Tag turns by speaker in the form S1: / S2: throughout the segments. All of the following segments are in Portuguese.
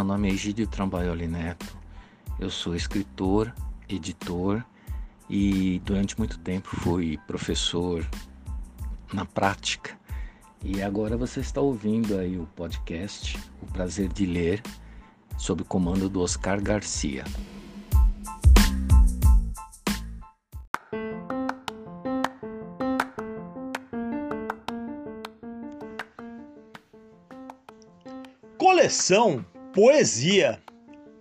S1: Meu nome é Egídio Trambaioli Neto. Eu sou escritor, editor e durante muito tempo fui professor na prática. E agora você está ouvindo aí o podcast O Prazer de Ler, sob o comando do Oscar Garcia.
S2: Coleção Poesia,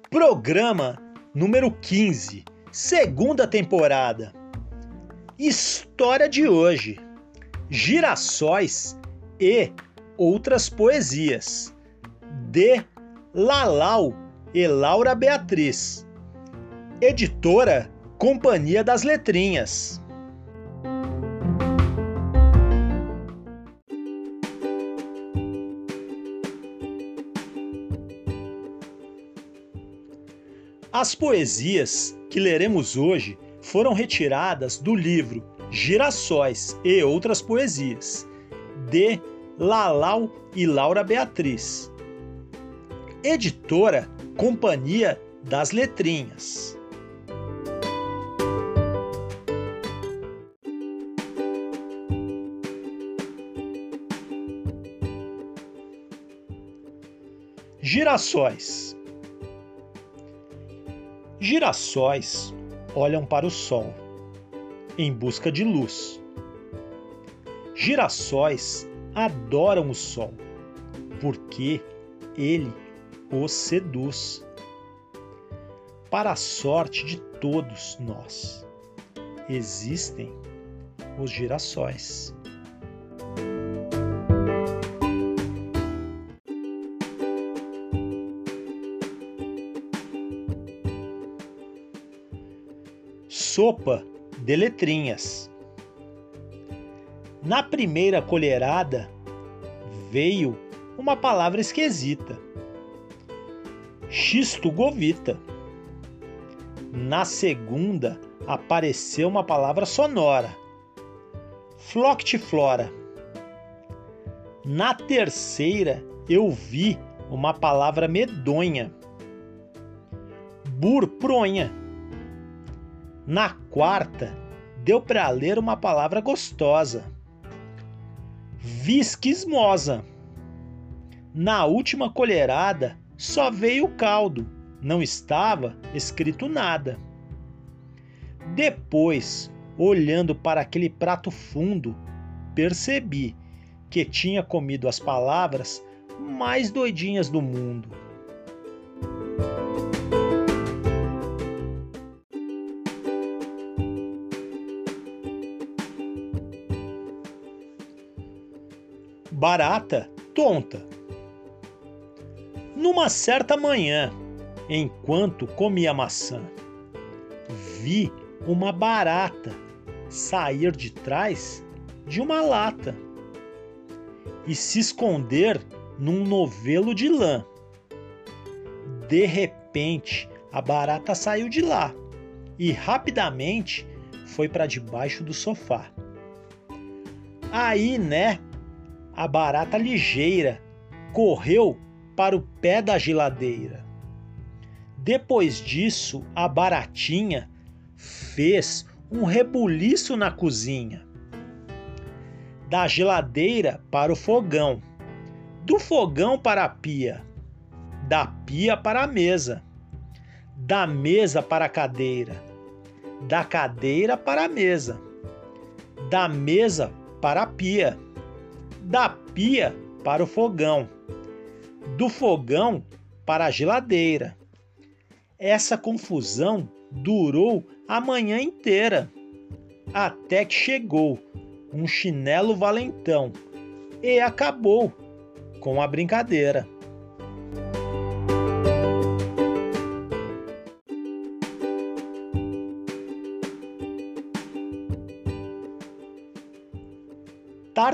S2: programa número 15, segunda temporada. História de hoje: Girassóis e outras poesias, de Lalau e Laura Beatriz. Editora Companhia das Letrinhas. As poesias que leremos hoje foram retiradas do livro Girassóis e Outras Poesias, de Lalau e Laura Beatriz. Editora Companhia das Letrinhas. Girassóis Girassóis olham para o sol, em busca de luz. Girassóis adoram o sol, porque ele os seduz. Para a sorte de todos nós, existem os girassóis. Sopa de letrinhas. Na primeira colherada veio uma palavra esquisita. Xisto-govita. Na segunda apareceu uma palavra sonora. Floctiflora. Na terceira eu vi uma palavra medonha. Burpronha. Na quarta, deu para ler uma palavra gostosa. Visquismosa. Na última colherada, só veio o caldo, não estava escrito nada. Depois, olhando para aquele prato fundo, percebi que tinha comido as palavras mais doidinhas do mundo. Barata tonta. Numa certa manhã, enquanto comia maçã, vi uma barata sair de trás de uma lata e se esconder num novelo de lã. De repente, a barata saiu de lá e rapidamente foi para debaixo do sofá. Aí, né, a barata ligeira correu para o pé da geladeira. Depois disso, a baratinha fez um rebuliço na cozinha. da geladeira para o fogão, do fogão para a pia, da pia para a mesa, da mesa para a cadeira, da cadeira para a mesa, da mesa para a pia, da pia para o fogão, do fogão para a geladeira. Essa confusão durou a manhã inteira, até que chegou um chinelo valentão e acabou com a brincadeira.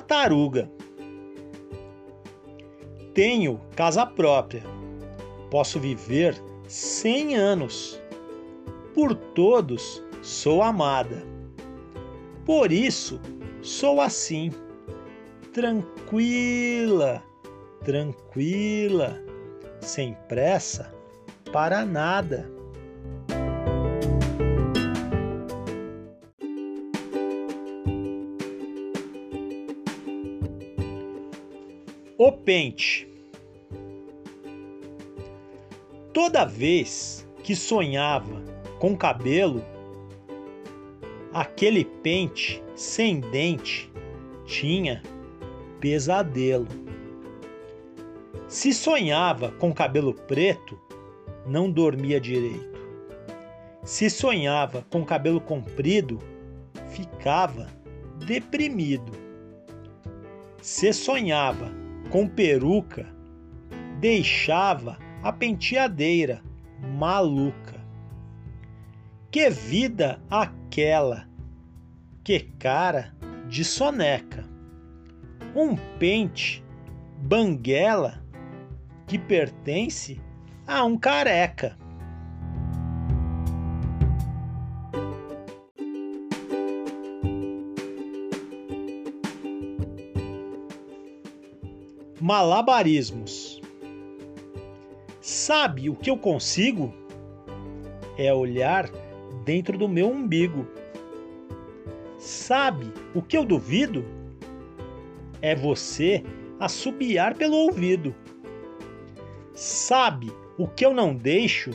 S2: Tartaruga. Tenho casa própria. Posso viver cem anos. Por todos sou amada. Por isso sou assim, tranquila, tranquila, sem pressa para nada. O pente. Toda vez que sonhava com cabelo Aquele pente sem dente tinha pesadelo. Se sonhava com cabelo preto, não dormia direito. Se sonhava com cabelo comprido, ficava deprimido. Se sonhava com peruca, deixava a penteadeira maluca. Que vida aquela! Que cara de soneca! Um pente banguela que pertence a um careca. Malabarismos. Sabe o que eu consigo? É olhar dentro do meu umbigo. Sabe o que eu duvido? É você assobiar pelo ouvido. Sabe o que eu não deixo?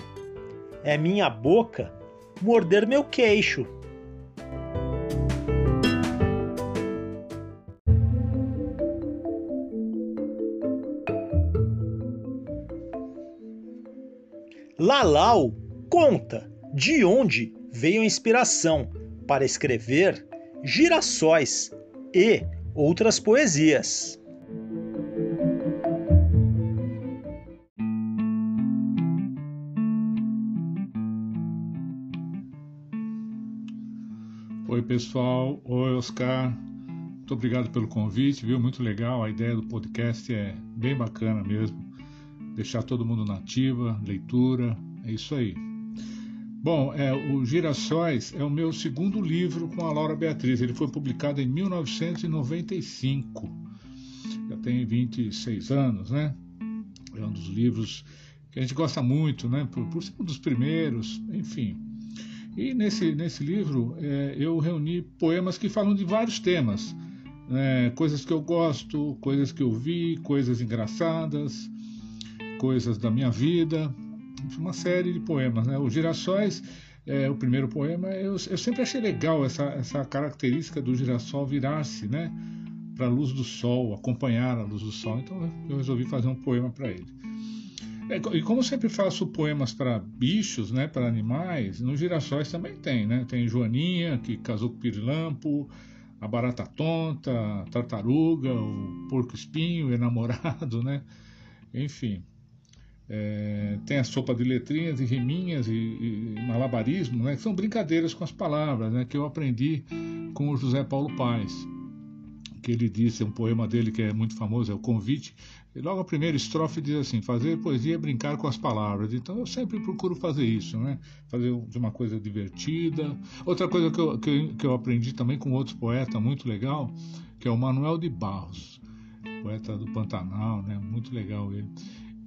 S2: É minha boca morder meu queixo. Lalau conta de onde veio a inspiração para escrever Girassóis e outras poesias.
S3: Oi, pessoal. Oi, Oscar. Muito obrigado pelo convite, viu? Muito legal. A ideia do podcast é bem bacana mesmo. Deixar todo mundo nativa, leitura, é isso aí. Bom, é, o Girassóis é o meu segundo livro com a Laura Beatriz. Ele foi publicado em 1995. Já tem 26 anos, né? É um dos livros que a gente gosta muito, né? Por, por ser um dos primeiros, enfim. E nesse, nesse livro é, eu reuni poemas que falam de vários temas. Né? Coisas que eu gosto, coisas que eu vi, coisas engraçadas, coisas da minha vida uma série de poemas. Né? Os Girassóis, é, o primeiro poema, eu, eu, sempre achei legal essa, essa característica do girassol virar-se né, para a luz do sol, acompanhar a luz do sol. Então eu resolvi fazer um poema para ele. É, e como sempre faço poemas para bichos, né, para animais, nos girassóis também tem. Né? Tem Joaninha, que casou com o Pirilampo, a barata tonta, a tartaruga, o porco espinho, o enamorado, né? Enfim. É, tem a sopa de letrinhas e riminhas e, e, malabarismo, né, que são brincadeiras com as palavras, né, que eu aprendi com o José Paulo Paes, que ele disse, um poema dele que é muito famoso, é o Convite, e logo a primeira estrofe diz assim, fazer poesia é brincar com as palavras, então eu sempre procuro fazer isso, né, fazer de uma coisa divertida. Outra coisa que eu, que eu, que eu aprendi também com outro poeta muito legal, que é o Manuel de Barros, poeta do Pantanal, né, muito legal ele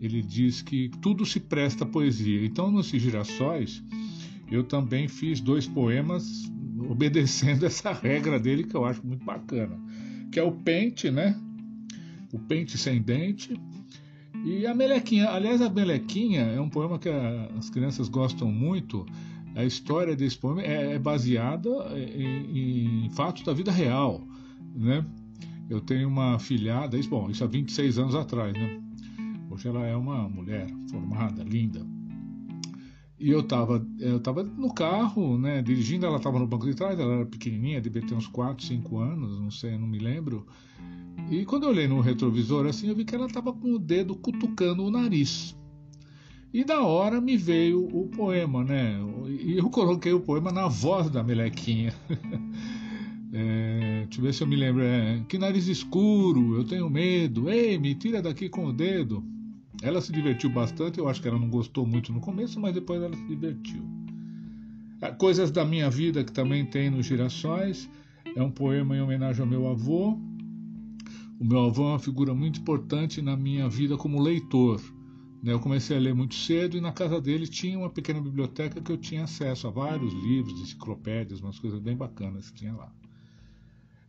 S3: ele diz que tudo se presta à poesia. Então, nos Girassóis, eu também fiz dois poemas obedecendo essa regra dele que eu acho muito bacana, que é o Pente, né? O Pente Sem Dente. E a Melequinha. Aliás, a Melequinha é um poema que as crianças gostam muito. A história desse poema é, é baseada em, em fatos da vida real, né? Eu tenho uma filhada, isso, bom, isso há 26 anos atrás, né? Hoje ela é uma mulher formada, linda. E eu estava eu tava no carro, né, dirigindo, ela estava no banco de trás, ela era pequenininha, devia ter uns 4, 5 anos, não sei, não me lembro. E quando eu olhei no retrovisor assim, eu vi que ela estava com o dedo cutucando o nariz. E na hora me veio o poema, né? E eu coloquei o poema na voz da melequinha. é, deixa eu ver se eu me lembro. É, que nariz escuro, eu tenho medo. Ei, me tira daqui com o dedo. Ela se divertiu bastante, eu acho que ela não gostou muito no começo, mas depois ela se divertiu. Ah, Coisas da minha vida que também tem nos Girassóis é um poema em homenagem ao meu avô. O meu avô é uma figura muito importante na minha vida como leitor. Né? Eu comecei a ler muito cedo e na casa dele tinha uma pequena biblioteca que eu tinha acesso a vários livros, enciclopédias, umas coisas bem bacanas que tinha lá.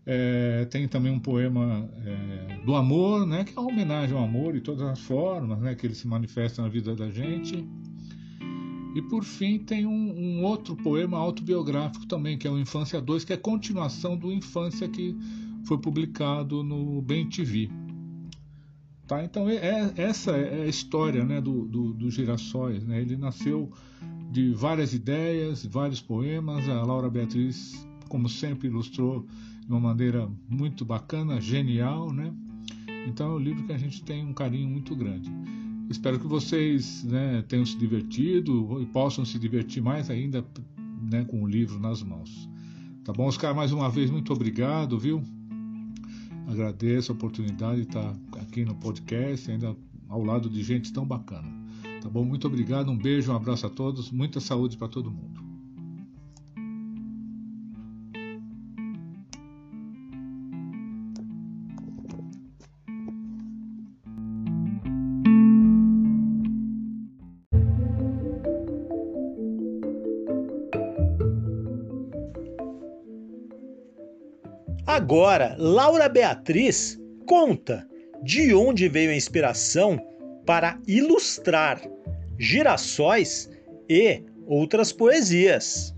S3: É, tem também um poema é, do amor, né, que é uma homenagem ao amor e todas as formas né, que ele se manifesta na vida da gente. E por fim tem um, um, outro poema autobiográfico também, que é o Infância 2, que é continuação do Infância que foi publicado no Bem TV. Tá? Então é, é, essa é a história né, do, do, do Girassóis. Né? Ele nasceu de várias ideias, vários poemas. A Laura Beatriz, como sempre, ilustrou de uma maneira muito bacana, genial, né? Então é um livro que a gente tem um carinho muito grande. Espero que vocês né, tenham se divertido e possam se divertir mais ainda né, com o livro nas mãos. Tá bom, Oscar? Mais uma vez, muito obrigado, viu? Agradeço a oportunidade de estar aqui no podcast, ainda ao lado de gente tão bacana. Tá bom? Muito obrigado, um beijo, um abraço a todos, muita saúde para todo mundo.
S2: Agora, Laura Beatriz conta de onde veio a inspiração para ilustrar girassóis e outras poesias.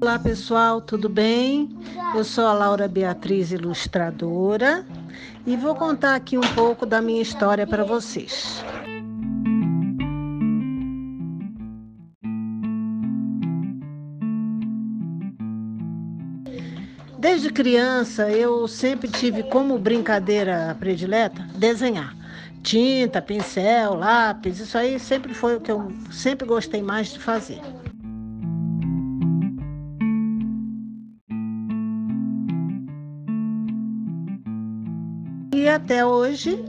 S4: Olá pessoal, tudo bem? Eu sou a Laura Beatriz, ilustradora, e vou contar aqui um pouco da minha história para vocês. Desde criança, eu sempre tive como brincadeira predileta desenhar. Tinta, pincel, lápis, isso aí sempre foi o que eu sempre gostei mais de fazer. E até hoje,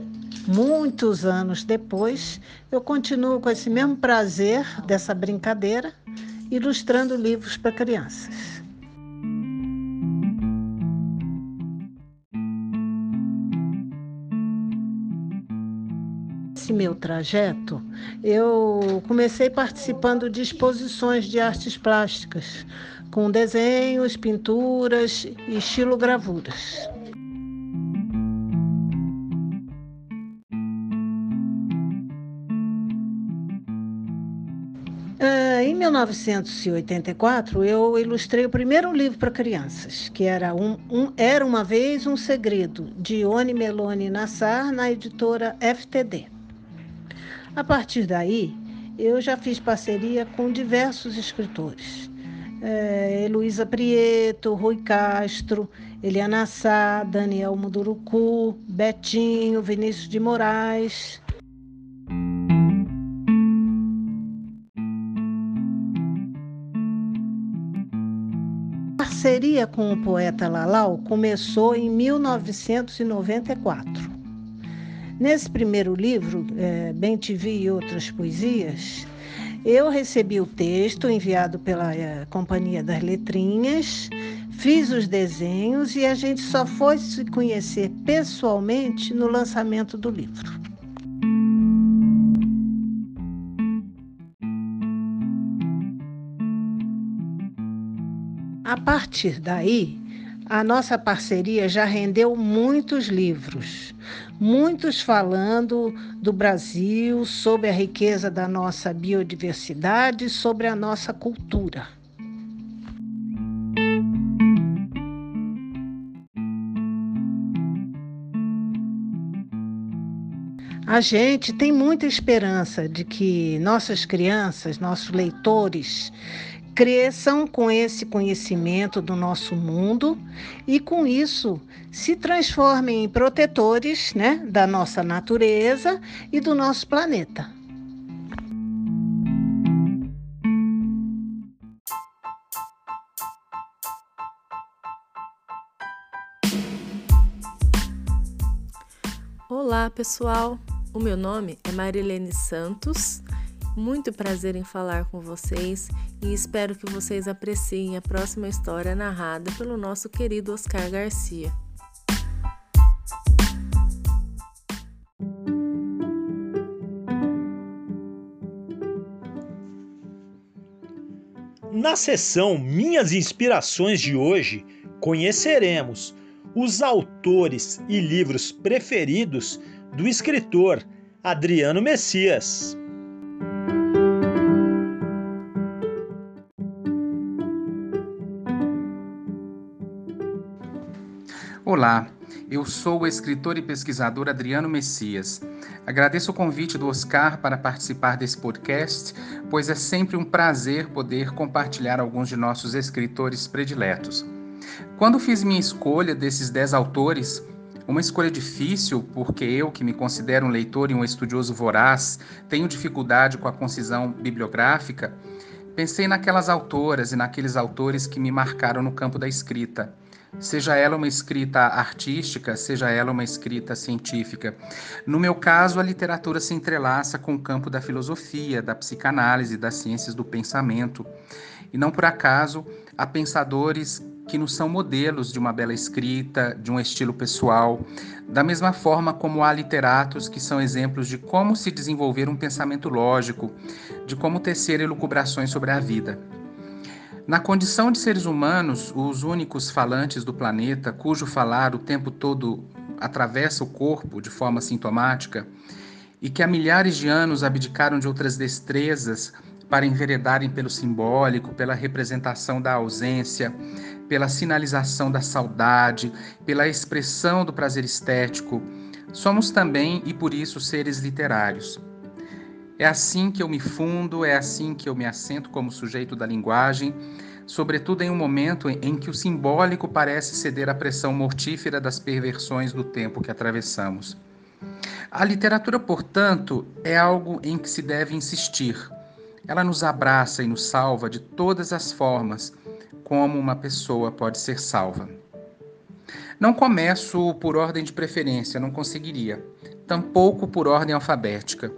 S4: muitos anos depois, eu continuo com esse mesmo prazer dessa brincadeira, ilustrando livros para crianças. Meu trajeto, eu comecei participando de exposições de artes plásticas, com desenhos, pinturas e estilogravuras. Em 1984, eu ilustrei o primeiro livro para crianças, que era um, um, Era Uma Vez um Segredo, de Ione Meloni Nassar, na editora FTD. A partir daí, eu já fiz parceria com diversos escritores. É, Heloísa Prieto, Rui Castro, Eliana Sá, Daniel Mudurucu, Betinho, Vinícius de Moraes. A parceria com o poeta Lalau começou em 1994. Nesse primeiro livro, é, Bem Te Vi e Outras Poesias, eu recebi o texto enviado pela é, Companhia das Letrinhas, fiz os desenhos e a gente só foi se conhecer pessoalmente no lançamento do livro. A partir daí, a nossa parceria já rendeu muitos livros, muitos falando do Brasil, sobre a riqueza da nossa biodiversidade, sobre a nossa cultura. A gente tem muita esperança de que nossas crianças, nossos leitores, cresçam com esse conhecimento do nosso mundo e, com isso, se transformem em protetores né, da nossa natureza e do nosso planeta.
S5: Olá, pessoal! O meu nome é Marilene Santos. Muito prazer em falar com vocês e espero que vocês apreciem a próxima história narrada pelo nosso querido Oscar Garcia.
S2: Na sessão Minhas Inspirações de hoje, conheceremos os autores e livros preferidos do escritor Adriano Messias.
S6: Olá, eu sou o escritor e pesquisador Adriano Messias. Agradeço o convite do Oscar para participar desse podcast, pois é sempre um prazer poder compartilhar alguns de nossos escritores prediletos. Quando fiz minha escolha desses dez autores, uma escolha difícil, porque eu, que me considero um leitor e um estudioso voraz, tenho dificuldade com a concisão bibliográfica, pensei naquelas autoras e naqueles autores que me marcaram no campo da escrita. Seja ela uma escrita artística, seja ela uma escrita científica. No meu caso, a literatura se entrelaça com o campo da filosofia, da psicanálise, das ciências do pensamento. E não por acaso, há pensadores que nos são modelos de uma bela escrita, de um estilo pessoal, da mesma forma como há literatos que são exemplos de como se desenvolver um pensamento lógico, de como tecer elucubrações sobre a vida. Na condição de seres humanos, os únicos falantes do planeta, cujo falar o tempo todo atravessa o corpo de forma sintomática, e que há milhares de anos abdicaram de outras destrezas para enveredarem pelo simbólico, pela representação da ausência, pela sinalização da saudade, pela expressão do prazer estético. Somos também e por isso seres literários. É assim que eu me fundo, é assim que eu me assento como sujeito da linguagem, sobretudo em um momento em que o simbólico parece ceder à pressão mortífera das perversões do tempo que atravessamos. A literatura, portanto, é algo em que se deve insistir ela nos abraça e nos salva de todas as formas como uma pessoa pode ser salva. Não começo por ordem de preferência, não conseguiria, tampouco por ordem alfabética.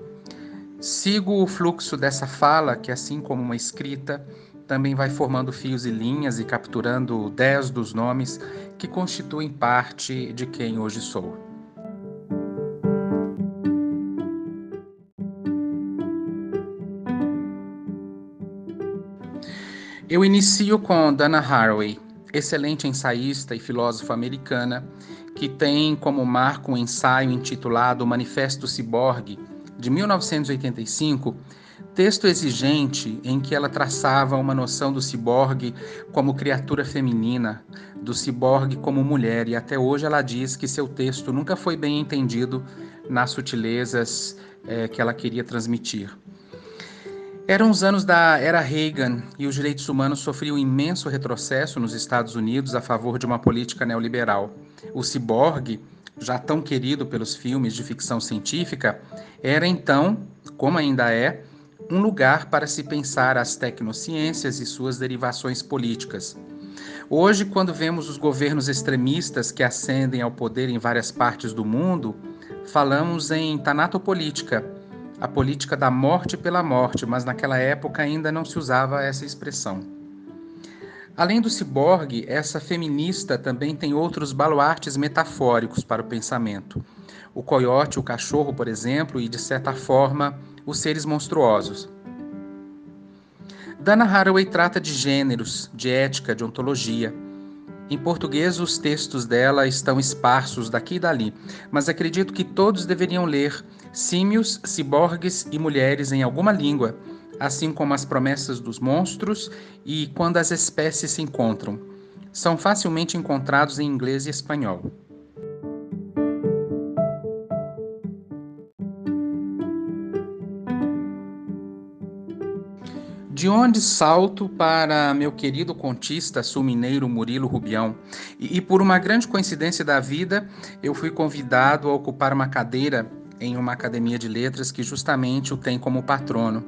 S6: Sigo o fluxo dessa fala, que assim como uma escrita, também vai formando fios e linhas e capturando dez dos nomes que constituem parte de quem hoje sou. Eu inicio com Dana Haraway, excelente ensaísta e filósofa americana, que tem como marco um ensaio intitulado Manifesto Ciborgue, de 1985, texto exigente em que ela traçava uma noção do ciborgue como criatura feminina, do ciborgue como mulher, e até hoje ela diz que seu texto nunca foi bem entendido nas sutilezas é, que ela queria transmitir. Eram os anos da era Reagan e os direitos humanos sofriam imenso retrocesso nos Estados Unidos a favor de uma política neoliberal. O ciborgue, já tão querido pelos filmes de ficção científica, era então, como ainda é, um lugar para se pensar as tecnociências e suas derivações políticas. Hoje, quando vemos os governos extremistas que ascendem ao poder em várias partes do mundo, falamos em tanatopolítica a política da morte pela morte, mas naquela época ainda não se usava essa expressão. Além do ciborgue, essa feminista também tem outros baluartes metafóricos para o pensamento. O coiote, o cachorro, por exemplo, e de certa forma, os seres monstruosos. Dana Haraway trata de gêneros, de ética, de ontologia. Em português, os textos dela estão esparsos daqui e dali, mas acredito que todos deveriam ler Símios, Ciborgues e Mulheres em alguma língua, assim como As Promessas dos Monstros e Quando as Espécies se Encontram. São facilmente encontrados em inglês e espanhol. De onde salto para meu querido contista sul-mineiro Murilo Rubião. E, e, por uma grande coincidência da vida, eu fui convidado a ocupar uma cadeira em uma academia de letras que justamente o tem como patrono.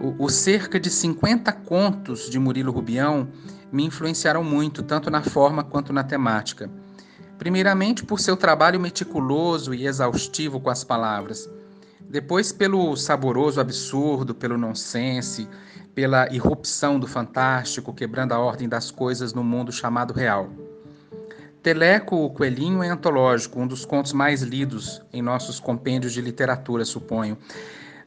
S6: O, o cerca de 50 contos de Murilo Rubião me influenciaram muito, tanto na forma quanto na temática. Primeiramente por seu trabalho meticuloso e exaustivo com as palavras. Depois pelo saboroso absurdo, pelo nonsense, pela irrupção do fantástico, quebrando a ordem das coisas no mundo chamado real. Teleco, o Coelhinho, é antológico, um dos contos mais lidos em nossos compêndios de literatura, suponho.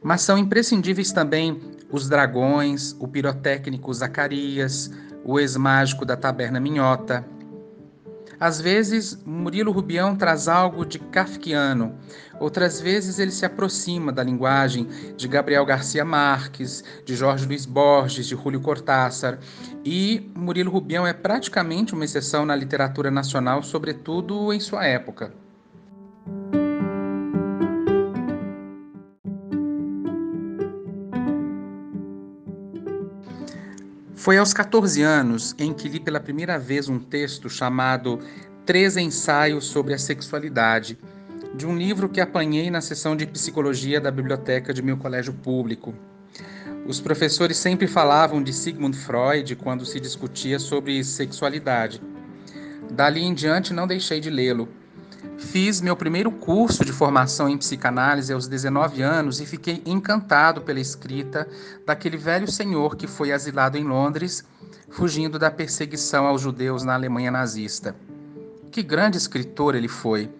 S6: Mas são imprescindíveis também Os Dragões, o pirotécnico Zacarias, o ex-mágico da Taberna Minhota, às vezes, Murilo Rubião traz algo de kafkiano, outras vezes ele se aproxima da linguagem de Gabriel Garcia Marques, de Jorge Luiz Borges, de Júlio Cortázar, e Murilo Rubião é praticamente uma exceção na literatura nacional, sobretudo em sua época. Foi aos 14 anos em que li pela primeira vez um texto chamado Três Ensaios sobre a Sexualidade, de um livro que apanhei na sessão de psicologia da biblioteca de meu colégio público. Os professores sempre falavam de Sigmund Freud quando se discutia sobre sexualidade. Dali em diante não deixei de lê-lo Fiz meu primeiro curso de formação em psicanálise aos 19 anos e fiquei encantado pela escrita daquele velho senhor que foi asilado em Londres, fugindo da perseguição aos judeus na Alemanha nazista. Que grande escritor ele foi!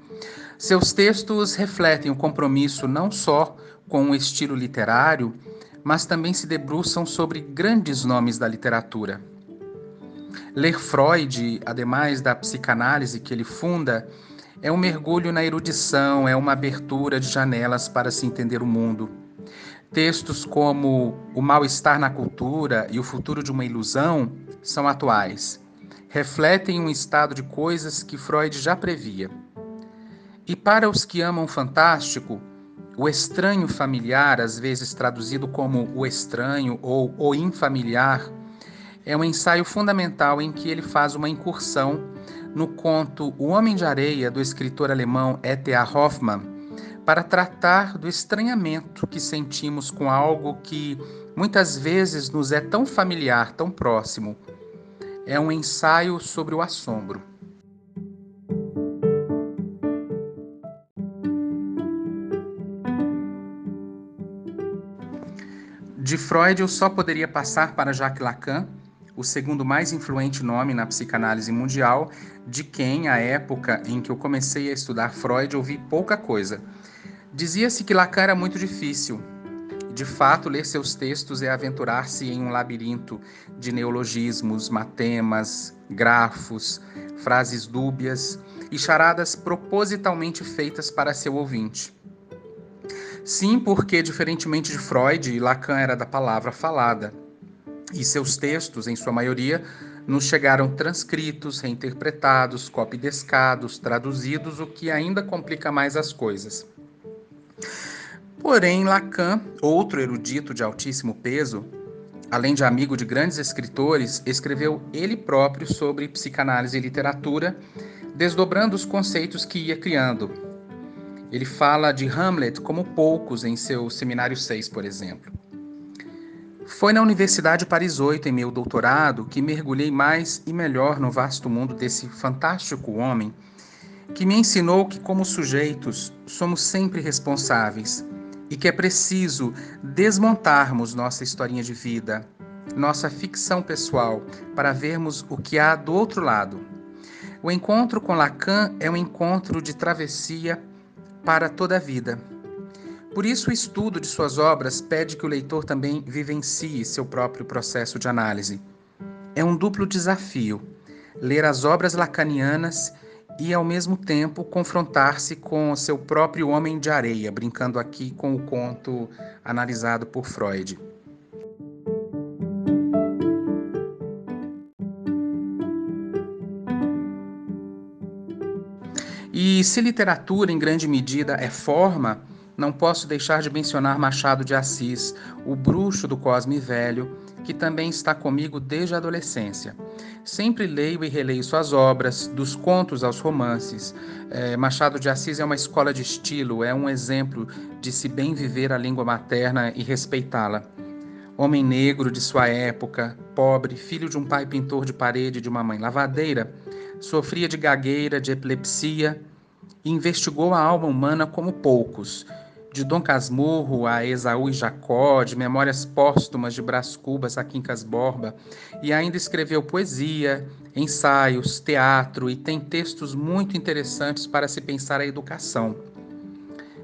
S6: Seus textos refletem o compromisso não só com o estilo literário, mas também se debruçam sobre grandes nomes da literatura. Ler Freud, ademais da psicanálise que ele funda, é um mergulho na erudição, é uma abertura de janelas para se entender o mundo. Textos como O Mal-Estar na Cultura e O Futuro de uma Ilusão são atuais. Refletem um estado de coisas que Freud já previa. E para os que amam o fantástico, o estranho familiar, às vezes traduzido como o estranho ou o infamiliar, é um ensaio fundamental em que ele faz uma incursão no conto O Homem de Areia, do escritor alemão E.T.A. Hoffmann, para tratar do estranhamento que sentimos com algo que muitas vezes nos é tão familiar, tão próximo. É um ensaio sobre o assombro. De Freud eu só poderia passar para Jacques Lacan, o segundo mais influente nome na psicanálise mundial, de quem, à época em que eu comecei a estudar Freud, ouvi pouca coisa. Dizia-se que Lacan era muito difícil. De fato, ler seus textos é aventurar-se em um labirinto de neologismos, matemas, grafos, frases dúbias e charadas propositalmente feitas para seu ouvinte. Sim, porque, diferentemente de Freud, Lacan era da palavra falada e seus textos, em sua maioria, nos chegaram transcritos, reinterpretados, copidescados, traduzidos, o que ainda complica mais as coisas. Porém, Lacan, outro erudito de altíssimo peso, além de amigo de grandes escritores, escreveu ele próprio sobre psicanálise e literatura, desdobrando os conceitos que ia criando. Ele fala de Hamlet como poucos em seu Seminário 6, por exemplo. Foi na Universidade Paris 8, em meu doutorado, que mergulhei mais e melhor no vasto mundo desse fantástico homem, que me ensinou que, como sujeitos, somos sempre responsáveis e que é preciso desmontarmos nossa historinha de vida, nossa ficção pessoal, para vermos o que há do outro lado. O encontro com Lacan é um encontro de travessia para toda a vida Por isso, o estudo de suas obras pede que o leitor também vivencie seu próprio processo de análise. É um duplo desafio ler as obras lacanianas e, ao mesmo tempo, confrontar-se com seu próprio homem de areia, brincando aqui com o conto analisado por Freud. E se literatura, em grande medida, é forma, não posso deixar de mencionar Machado de Assis, o bruxo do Cosme Velho, que também está comigo desde a adolescência. Sempre leio e releio suas obras, dos contos aos romances. É, Machado de Assis é uma escola de estilo, é um exemplo de se bem viver a língua materna e respeitá-la. Homem negro de sua época, pobre, filho de um pai pintor de parede e de uma mãe lavadeira, sofria de gagueira, de epilepsia e investigou a alma humana como poucos de Dom Casmurro a Esaú e Jacó, de Memórias Póstumas de Brás Cubas a Quincas Borba, e ainda escreveu poesia, ensaios, teatro e tem textos muito interessantes para se pensar a educação.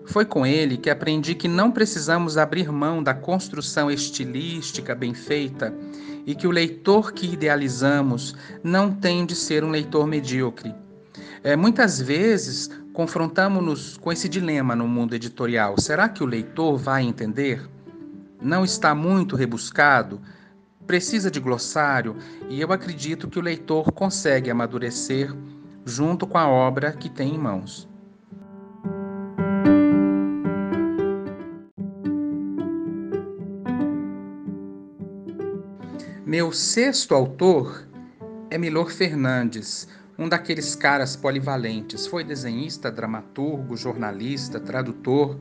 S6: Foi com ele que aprendi que não precisamos abrir mão da construção estilística bem feita e que o leitor que idealizamos não tem de ser um leitor medíocre. É, muitas vezes confrontamos-nos com esse dilema no mundo editorial. Será que o leitor vai entender? Não está muito rebuscado? Precisa de glossário? E eu acredito que o leitor consegue amadurecer junto com a obra que tem em mãos. Meu sexto autor é Milor Fernandes, um daqueles caras polivalentes. Foi desenhista, dramaturgo, jornalista, tradutor.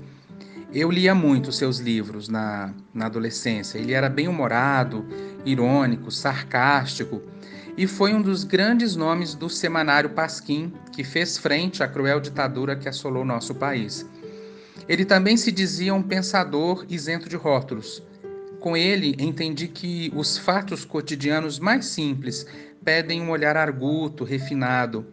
S6: Eu lia muito seus livros na, na adolescência. Ele era bem humorado, irônico, sarcástico e foi um dos grandes nomes do semanário Pasquim, que fez frente à cruel ditadura que assolou nosso país. Ele também se dizia um pensador isento de rótulos. Com ele, entendi que os fatos cotidianos mais simples pedem um olhar arguto, refinado.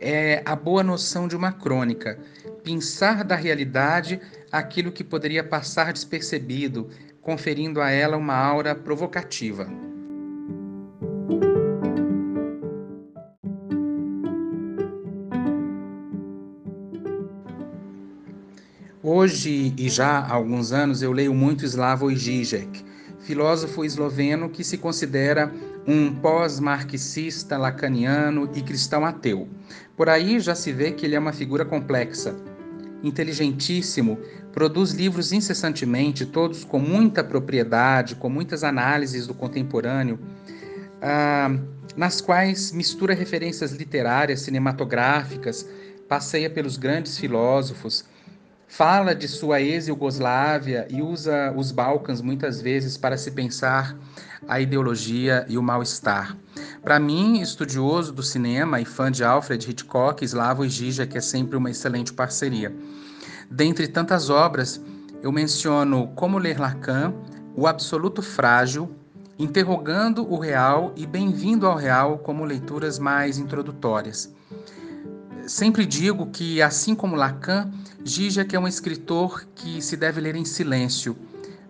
S6: É a boa noção de uma crônica, pensar da realidade aquilo que poderia passar despercebido, conferindo a ela uma aura provocativa. Hoje e já há alguns anos eu leio muito Slavoj Žižek, filósofo esloveno que se considera um pós-marxista lacaniano e cristão ateu. Por aí já se vê que ele é uma figura complexa. Inteligentíssimo, produz livros incessantemente, todos com muita propriedade, com muitas análises do contemporâneo, ah, nas quais mistura referências literárias, cinematográficas, passeia pelos grandes filósofos, fala de sua ex-Yugoslávia e usa os Balcãs muitas vezes para se pensar a ideologia e o mal-estar. Para mim, estudioso do cinema e fã de Alfred Hitchcock, Slavoj Žižek é sempre uma excelente parceria. Dentre tantas obras, eu menciono Como Ler Lacan, O Absoluto Frágil, Interrogando o Real e Bem-vindo ao Real como leituras mais introdutórias. Sempre digo que, assim como Lacan, Zizek é um escritor que se deve ler em silêncio,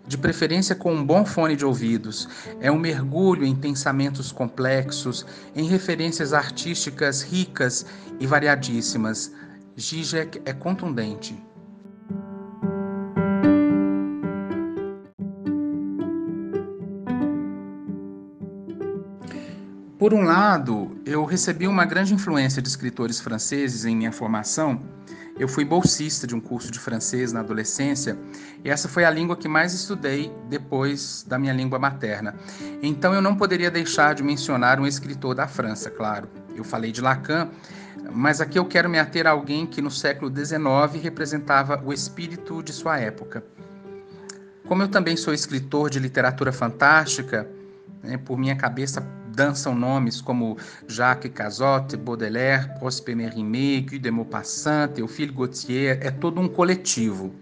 S6: de preferência com um bom fone de ouvidos. É um mergulho em pensamentos complexos, em referências artísticas ricas e variadíssimas. Zizek é contundente. Por um lado, eu recebi uma grande influência de escritores franceses em minha formação. Eu fui bolsista de um curso de francês na adolescência e essa foi a língua que mais estudei depois da minha língua materna. Então eu não poderia deixar de mencionar um escritor da França, claro. Eu falei de Lacan, mas aqui eu quero me ater a alguém que no século XIX representava o espírito de sua época. Como eu também sou escritor de literatura fantástica, né, por minha cabeça dançam nomes como Jacques Cazotte, Baudelaire, Prosper Mérimée, Guy de Maupassant, Théophile Gautier, é todo um coletivo.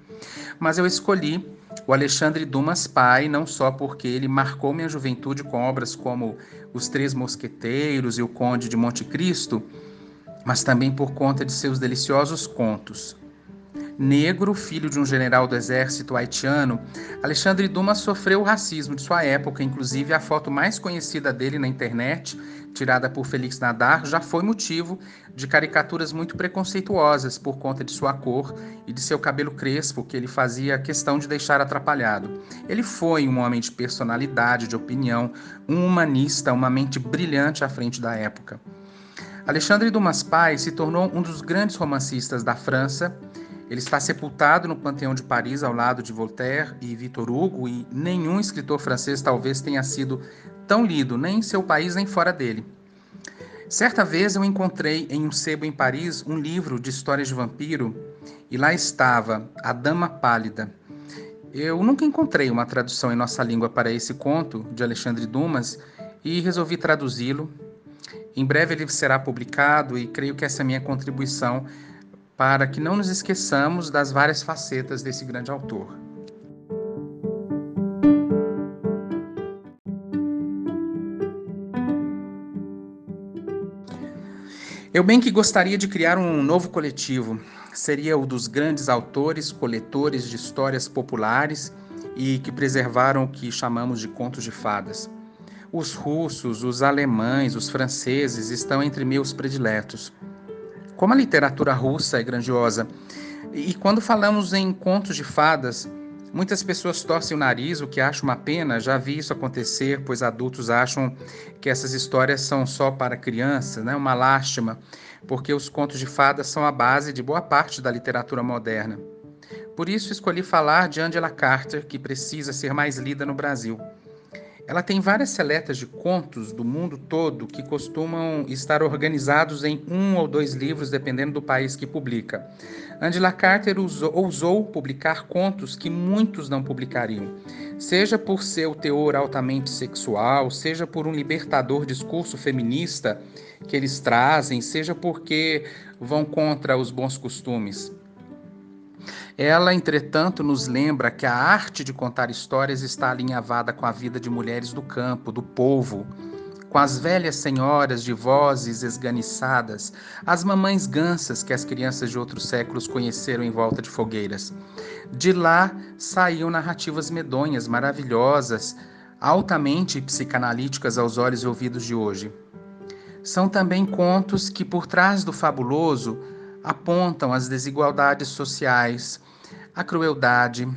S6: Mas eu escolhi o Alexandre Dumas pai, não só porque ele marcou minha juventude com obras como Os Três Mosqueteiros e O Conde de Monte Cristo, mas também por conta de seus deliciosos contos. Negro, filho de um general do exército haitiano, Alexandre Dumas sofreu o racismo de sua época, inclusive a foto mais conhecida dele na internet, tirada por Felix Nadar, já foi motivo de caricaturas muito preconceituosas por conta de sua cor e de seu cabelo crespo, que ele fazia questão de deixar atrapalhado. Ele foi um homem de personalidade, de opinião, um humanista, uma mente brilhante à frente da época. Alexandre Dumas Pai se tornou um dos grandes romancistas da França ele está sepultado no Panteão de Paris ao lado de Voltaire e Victor Hugo, e nenhum escritor francês talvez tenha sido tão lido, nem em seu país nem fora dele. Certa vez eu encontrei em um sebo em Paris um livro de histórias de vampiro e lá estava A Dama Pálida. Eu nunca encontrei uma tradução em nossa língua para esse conto de Alexandre Dumas e resolvi traduzi-lo. Em breve ele será publicado e creio que essa é a minha contribuição para que não nos esqueçamos das várias facetas desse grande autor. Eu bem que gostaria de criar um novo coletivo. Seria o dos grandes autores, coletores de histórias populares e que preservaram o que chamamos de contos de fadas. Os russos, os alemães, os franceses estão entre meus prediletos. Como a literatura russa é grandiosa. E quando falamos em contos de fadas, muitas pessoas torcem o nariz, o que acho uma pena. Já vi isso acontecer, pois adultos acham que essas histórias são só para crianças, né? Uma lástima, porque os contos de fadas são a base de boa parte da literatura moderna. Por isso escolhi falar de Angela Carter, que precisa ser mais lida no Brasil. Ela tem várias seletas de contos do mundo todo que costumam estar organizados em um ou dois livros, dependendo do país que publica. Angela Carter usou, ousou publicar contos que muitos não publicariam, seja por seu teor altamente sexual, seja por um libertador discurso feminista que eles trazem, seja porque vão contra os bons costumes. Ela, entretanto, nos lembra que a arte de contar histórias está alinhavada com a vida de mulheres do campo, do povo, com as velhas senhoras de vozes esganiçadas, as mamães gansas que as crianças de outros séculos conheceram em volta de fogueiras. De lá saíam narrativas medonhas, maravilhosas, altamente psicanalíticas aos olhos e ouvidos de hoje. São também contos que, por trás do fabuloso, apontam as desigualdades sociais, a crueldade,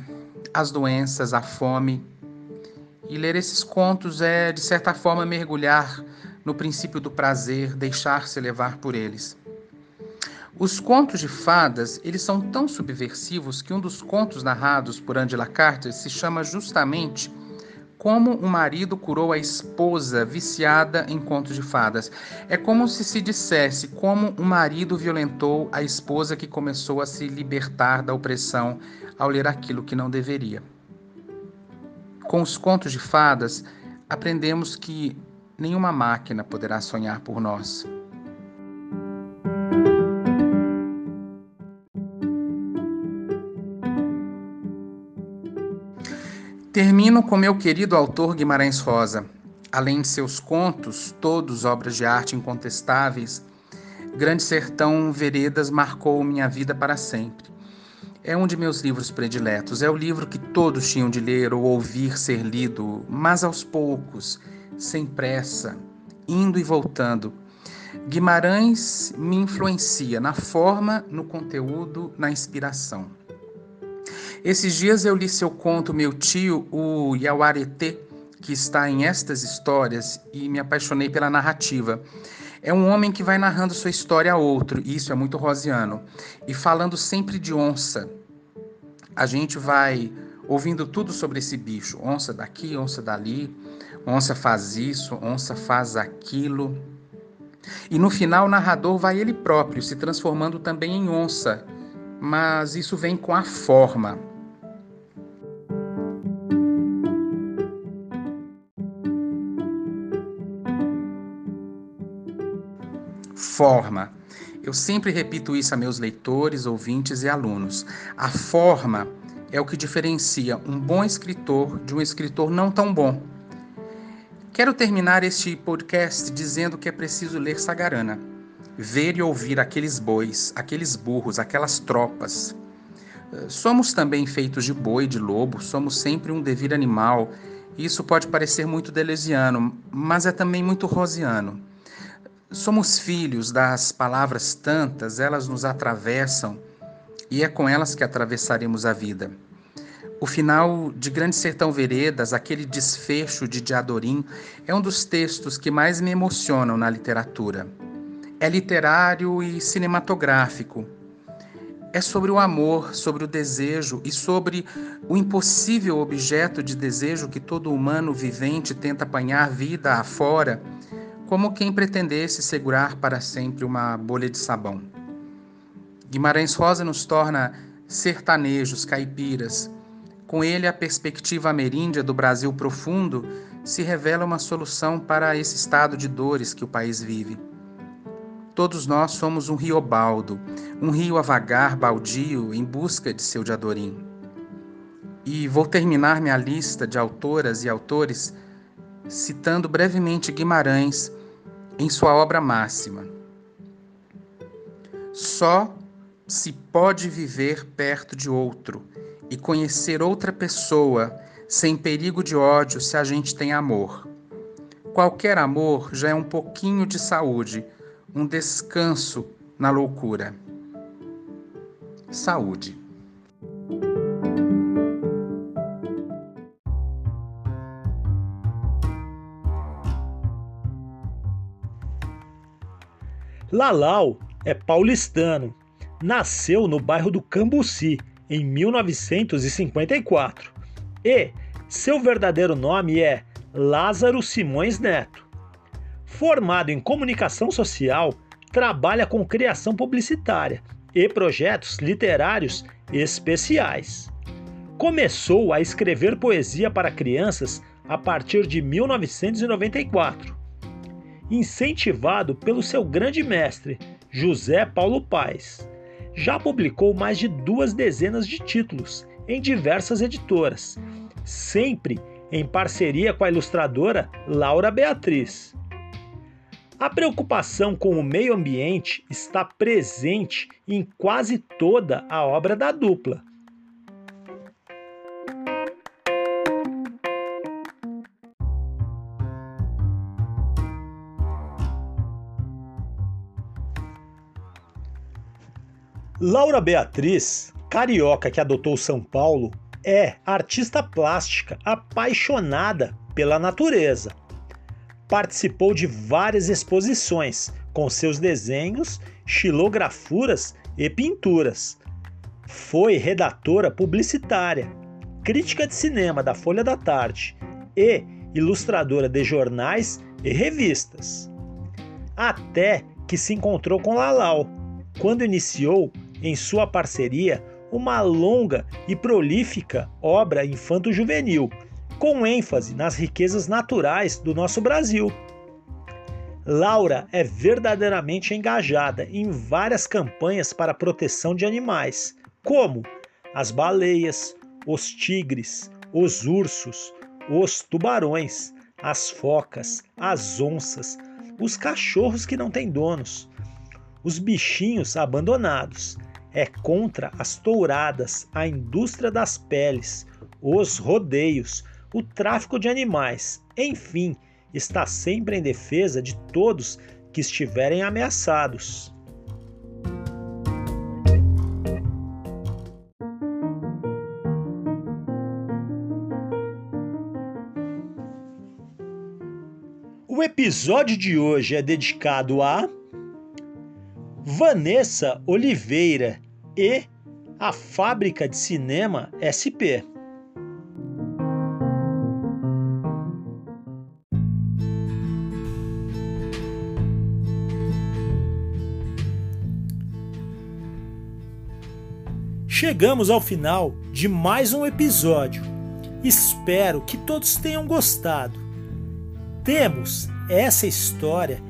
S6: as doenças, a fome. E ler esses contos é, de certa forma, mergulhar no princípio do prazer, deixar-se levar por eles. Os contos de fadas, eles são tão subversivos que um dos contos narrados por Angela Carter se chama justamente como o marido curou a esposa viciada em contos de fadas. É como se se dissesse como o marido violentou a esposa que começou a se libertar da opressão ao ler aquilo que não deveria. Com os contos de fadas, aprendemos que nenhuma máquina poderá sonhar por nós. Termino com meu querido autor Guimarães Rosa. Além de seus contos, todos obras de arte incontestáveis, Grande Sertão Veredas marcou minha vida para sempre. É um de meus livros prediletos. É o livro que todos tinham de ler ou ouvir ser lido, mas aos poucos, sem pressa, indo e voltando. Guimarães me influencia na forma, no conteúdo, na inspiração. Esses dias eu li seu conto Meu Tio, o Yawarete, que está em estas histórias, e me apaixonei pela narrativa. É um homem que vai narrando sua história a outro, e isso é muito rosiano, e falando sempre de onça. A gente vai ouvindo tudo sobre esse bicho: onça daqui, onça dali, onça faz isso, onça faz aquilo. E no final, o narrador vai ele próprio se transformando também em onça, mas isso vem com a forma. Forma. Eu sempre repito isso a meus leitores, ouvintes e alunos. A forma é o que diferencia um bom escritor de um escritor não tão bom. Quero terminar este podcast dizendo que é preciso ler Sagarana, ver e ouvir aqueles bois, aqueles burros, aquelas tropas. Somos também feitos de boi, de lobo, somos sempre um devir animal. Isso pode parecer muito delesiano, mas é também muito rosiano. Somos filhos das palavras tantas, elas nos atravessam e é com elas que atravessaremos a vida. O final de Grande Sertão Veredas, aquele desfecho de Diadorim, é um dos textos que mais me emocionam na literatura. É literário e cinematográfico. É sobre o amor, sobre o desejo e sobre o impossível objeto de desejo que todo humano vivente tenta apanhar vida afora, como quem pretendesse segurar para sempre uma bolha de sabão. Guimarães Rosa nos torna sertanejos, caipiras. Com ele, a perspectiva ameríndia do Brasil profundo se revela uma solução para esse estado de dores que o país vive. Todos nós somos um riobaldo, um rio a vagar baldio em busca de seu Diadorim. E vou terminar minha lista de autoras e autores citando brevemente Guimarães em sua obra máxima. Só se pode viver perto de outro e conhecer outra pessoa sem perigo de ódio se a gente tem amor. Qualquer amor já é um pouquinho de saúde, um descanso na loucura. Saúde.
S2: Lalau é paulistano nasceu no bairro do Cambuci em 1954 e seu verdadeiro nome é Lázaro Simões Neto. Formado em comunicação social, trabalha com criação publicitária e projetos literários especiais. Começou a escrever poesia para crianças a partir de 1994. Incentivado pelo seu grande mestre, José Paulo Paes já publicou mais de duas dezenas de títulos em diversas editoras, sempre em parceria com a ilustradora Laura Beatriz. A preocupação com o meio ambiente está presente em quase toda a obra da dupla. Laura Beatriz, carioca que adotou São Paulo, é artista plástica apaixonada pela natureza. Participou de várias exposições com seus desenhos, xilografuras e pinturas. Foi redatora publicitária, crítica de cinema da Folha da Tarde e ilustradora de jornais e revistas. Até que se encontrou com Lalau, quando iniciou em sua parceria uma longa e prolífica obra infanto-juvenil, com ênfase nas riquezas naturais do nosso Brasil. Laura é verdadeiramente engajada em várias campanhas para a proteção de animais, como as baleias, os tigres, os ursos, os tubarões, as focas, as onças, os cachorros que não têm donos, os bichinhos abandonados, é contra as touradas, a indústria das peles, os rodeios, o tráfico de animais, enfim, está sempre em defesa de todos que estiverem ameaçados. O episódio de hoje é dedicado a Vanessa Oliveira e a Fábrica de Cinema SP. Chegamos ao final de mais um episódio. Espero que todos tenham gostado. Temos essa história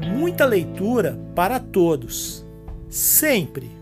S2: Muita leitura para todos, sempre!